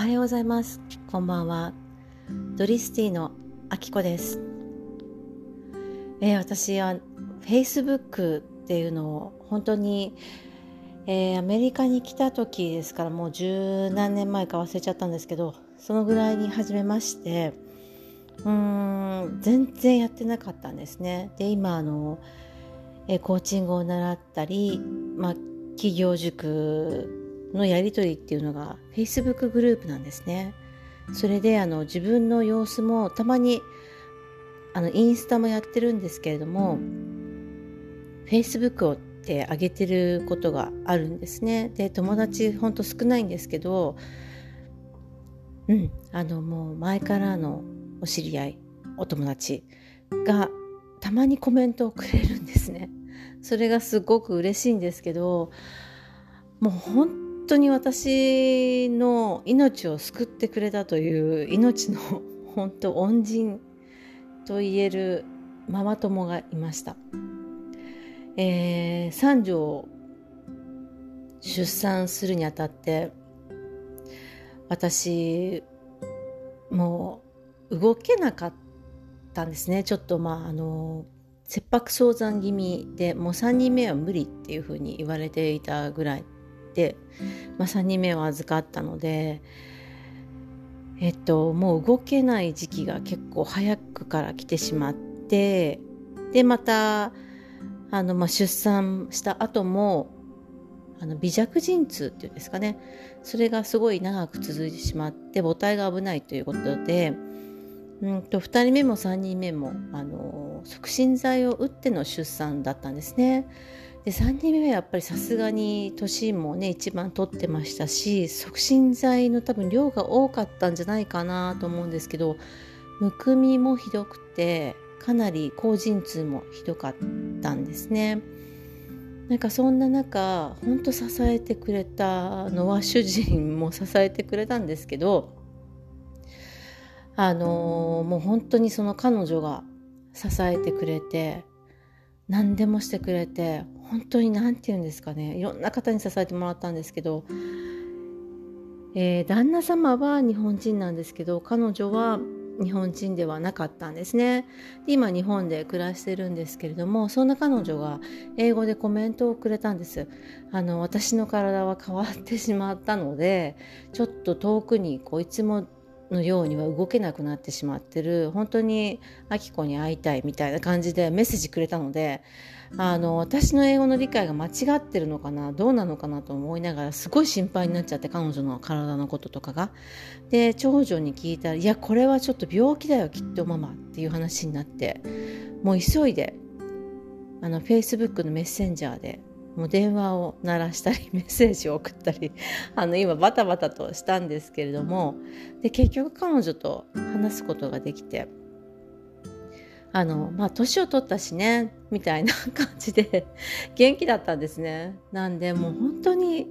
はようございます。こんばんは。ドリスティのあきこです、えー、私は Facebook っていうのを本当に、えー、アメリカに来た時ですからもう十何年前か忘れちゃったんですけどそのぐらいに始めましてうーん全然やってなかったんですね。で今あの、え、コーチングを習ったり、まあ、企業塾のやり取りっていうのが Facebook グループなんですね。それであの自分の様子もたまにあのインスタもやってるんですけれども Facebook をって上げてることがあるんですね。で友達ほんと少ないんですけどうんあのもう前からのお知り合いお友達がたまにコメントをくれるんですね。それがすごく嬉しいんですけどもう本当に私の命を救ってくれたという命の本当恩人と言えるママ友がいました。えー、三女を出産するにあたって私もう動けなかったんですねちょっとまああの切迫早産気味でもう3人目は無理っていうふうに言われていたぐらい、まあ、3人目を預かったのでえっともう動けない時期が結構早くから来てしまってでまたあの、まあ、出産した後もあの微弱陣痛っていうんですかね。それがすごい長く続いてしまって母体が危ないということでうんと2人目も3人目もあの促進剤を打っての出産だったんですね。で3人目はやっぱりさすがに年もね一番取ってましたし促進剤の多分量が多かったんじゃないかなと思うんですけどむくみもひどくてかなり高陣痛もひどかったんですね。なんかそんな中ほんと支えてくれたのは主人も支えてくれたんですけどあのー、もう本当にその彼女が支えてくれて何でもしてくれて本当に何て言うんですかね。いろんな方に支えてもらったんですけど、えー、旦那様は日本人なんですけど彼女は日本人ではなかったんですね。今日本で暮らしてるんですけれどもそんな彼女が英語でコメントをくれたんです。あの私の体は変わってしまったのでちょっと遠くにこういつものようには動けなくなってしまってる本当にあきこに会いたいみたいな感じでメッセージくれたのであの私の英語の理解が間違ってるのかなどうなのかなと思いながらすごい心配になっちゃって彼女の体のこととかが。で長女に聞いたら「いやこれはちょっと病気だよきっとママ」っていう話になってもう急いであの Facebook のメッセンジャーでもう電話を鳴らしたりメッセージを送ったり あの今バタバタとしたんですけれどもで結局彼女と話すことができてあのまあ年を取ったしねみたいな感じで元気だったんですね。なんでもう本当に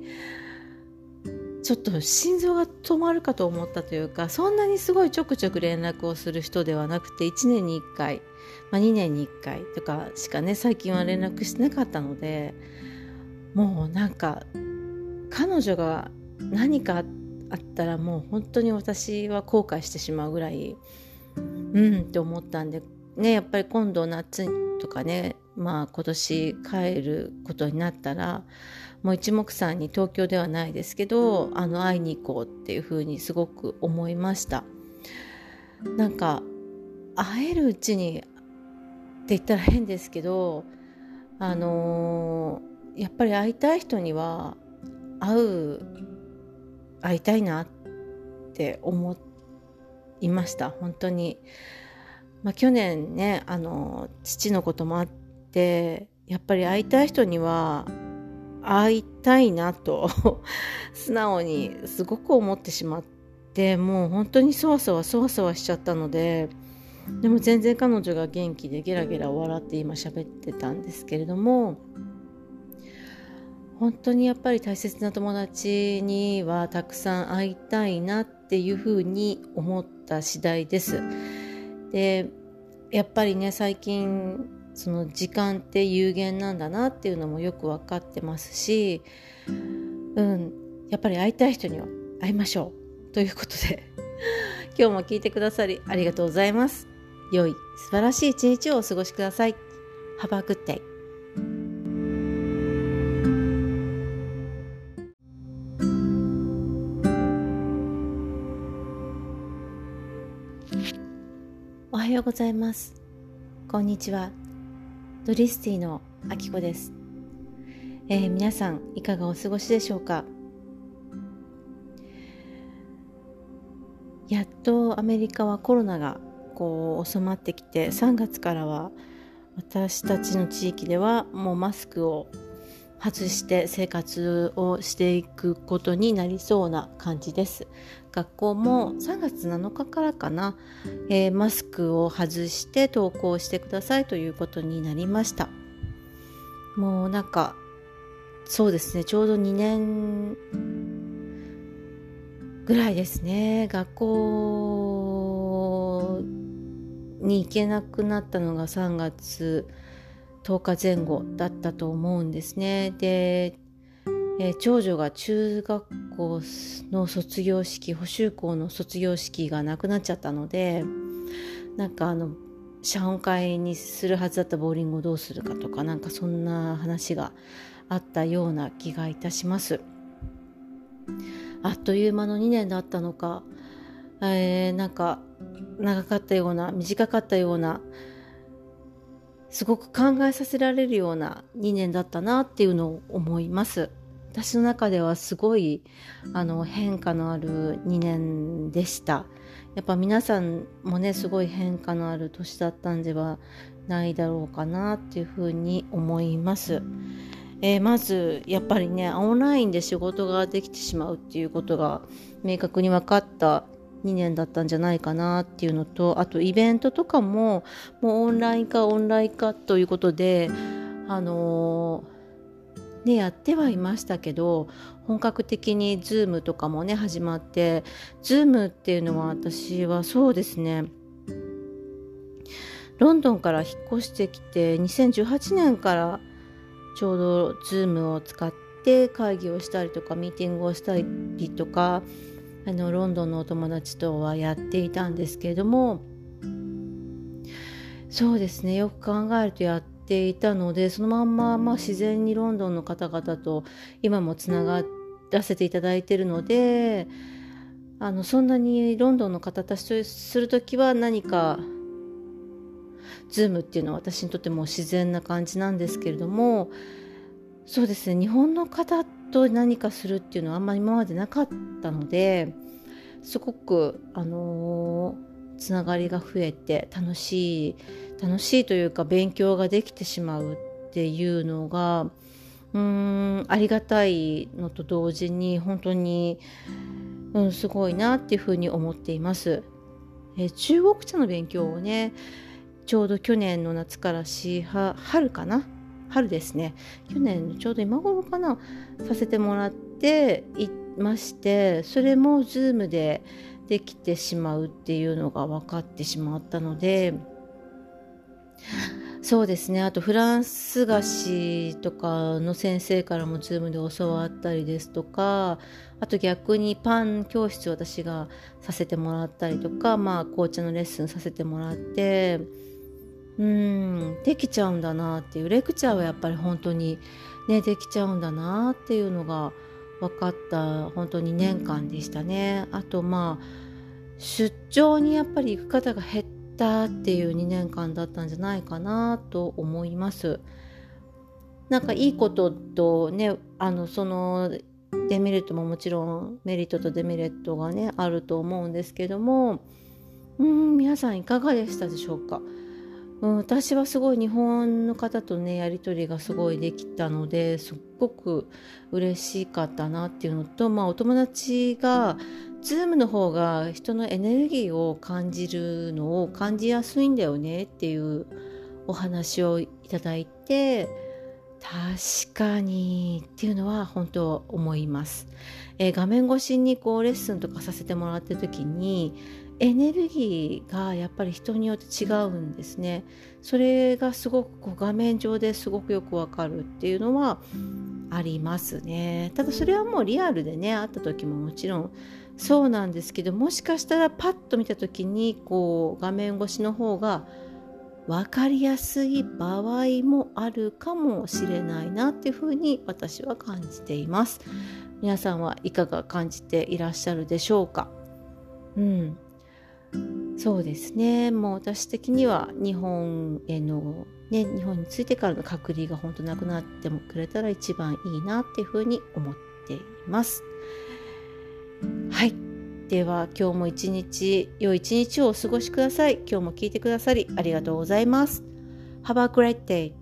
ちょっと心臓が止まるかと思ったというかそんなにすごいちょくちょく連絡をする人ではなくて1年に1回、まあ、2年に1回とかしかね最近は連絡してなかったのでもうなんか彼女が何かあったらもう本当に私は後悔してしまうぐらいうんって思ったんでねやっぱり今度夏とかねまあ今年帰ることになったらもう一目散に東京ではないですけどあの会いに行こうっていうふうにすごく思いました。なんか会えるうちにって言ったら変ですけどあのー、やっぱり会いたい人には会う会いたいなって思いました。本当に。まあ、去年ねあの父のこともあってやっぱり会いたい人には会いたいなと 素直にすごく思ってしまってもう本当にそわそわそわそわしちゃったのででも全然彼女が元気でゲラゲラ笑って今喋ってたんですけれども本当にやっぱり大切な友達にはたくさん会いたいなっていうふうに思った次第です。でやっぱりね最近その時間って有限なんだなっていうのもよく分かってますし、うん、やっぱり会いたい人には会いましょうということで 今日も聞いてくださりありがとうございます。良い素晴らしい一日をお過ごしください。Have a good day. おはようございます。こんにちは。ドリスティのあきこです、えー、皆さんいかがお過ごしでしょうか？やっとアメリカはコロナがこう収まってきて3月からは私たちの地域ではもうマスクを外して生活をしていくことになりそうな感じです。学校も3月7日からかな、えー、マスクを外して登校してくださいということになりました。もうなんかそうですね。ちょうど2年ぐらいですね。学校に行けなくなったのが3月10日前後だったと思うんですねで、えー、長女が中学校の卒業式補修校の卒業式がなくなっちゃったのでなんかあの謝恩会にするはずだったボーリングをどうするかとかなんかそんな話があったような気がいたします。あっという間の2年だったのか、えー、なんか長かったような短かったようなすごく考えさせられるような2年だったなっていうのを思います。私の中ではすごいあの変化のある2年でした。やっぱ皆さんもねすごい変化のある年だったんではないだろうかなっていうふうに思います。えー、まずやっぱりねオンラインで仕事ができてしまうっていうことが明確に分かった2年だったんじゃないかなっていうのとあとイベントとかももうオンライン化オンライン化ということであのー、ねやってはいましたけど本格的に Zoom とかもね始まって Zoom っていうのは私はそうですねロンドンから引っ越してきて2018年からちょうど Zoom を使って会議をしたりとかミーティングをしたりとかあのロンドンのお友達とはやっていたんですけれどもそうですねよく考えるとやっていたのでそのまんま、まあ、自然にロンドンの方々と今もつながらせていただいてるのであのそんなにロンドンの方たちとする時は何かズームっていうのは私にとっても自然な感じなんですけれどもそうですね日本の方と何かするっていうのはあんまり今までなかったのですごくあのー、つながりが増えて楽しい楽しいというか勉強ができてしまうっていうのがうーんありがたいのと同時に本当に、うん、すごいなっていうふうに思っています。え中国茶の勉強をねちょうど去年の夏からし春かな春ですね。去年ちょうど今頃かなさせてもらっていましてそれも Zoom でできてしまうっていうのが分かってしまったのでそうですね。あとフランス菓子とかの先生からも Zoom で教わったりですとかあと逆にパン教室私がさせてもらったりとかまあ紅茶のレッスンさせてもらってうん。できちゃうんだなっていうレクチャーはやっぱり本当にねできちゃうんだなっていうのが分かった本当に年間でしたね。あとまあ出張にやっぱり行く方が減ったっていう2年間だったんじゃないかなと思います。なんかいいこととねあのそのデメリットももちろんメリットとデメリットがねあると思うんですけども。うん皆さんいかがでしたでしょうか？うん、私はすごい日本の方とねやり取りがすごいできたのですっごく嬉しかったなっていうのと、まあ、お友達が Zoom の方が人のエネルギーを感じるのを感じやすいんだよねっていうお話をいただいて確かにっていうのは本当思います。えー、画面越しにこうレッスンとかさせてもらってる時にエネルギーがやっぱり人によって違うんですね。それがすごくこう画面上ですごくよくわかるっていうのはありますね。ただそれはもうリアルでね会った時ももちろんそうなんですけどもしかしたらパッと見た時にこう画面越しの方が分かりやすい場合もあるかもしれないなっていうふうに私は感じています。皆さんはいかが感じていらっしゃるでしょうか？うん。そうですね。もう私的には日本へのね日本に着いてからの隔離が本当なくなってもくれたら一番いいなっていうふうに思っています。はい。では今日も一日良い一日をお過ごしください。今日も聞いてくださりありがとうございます。Have a great day.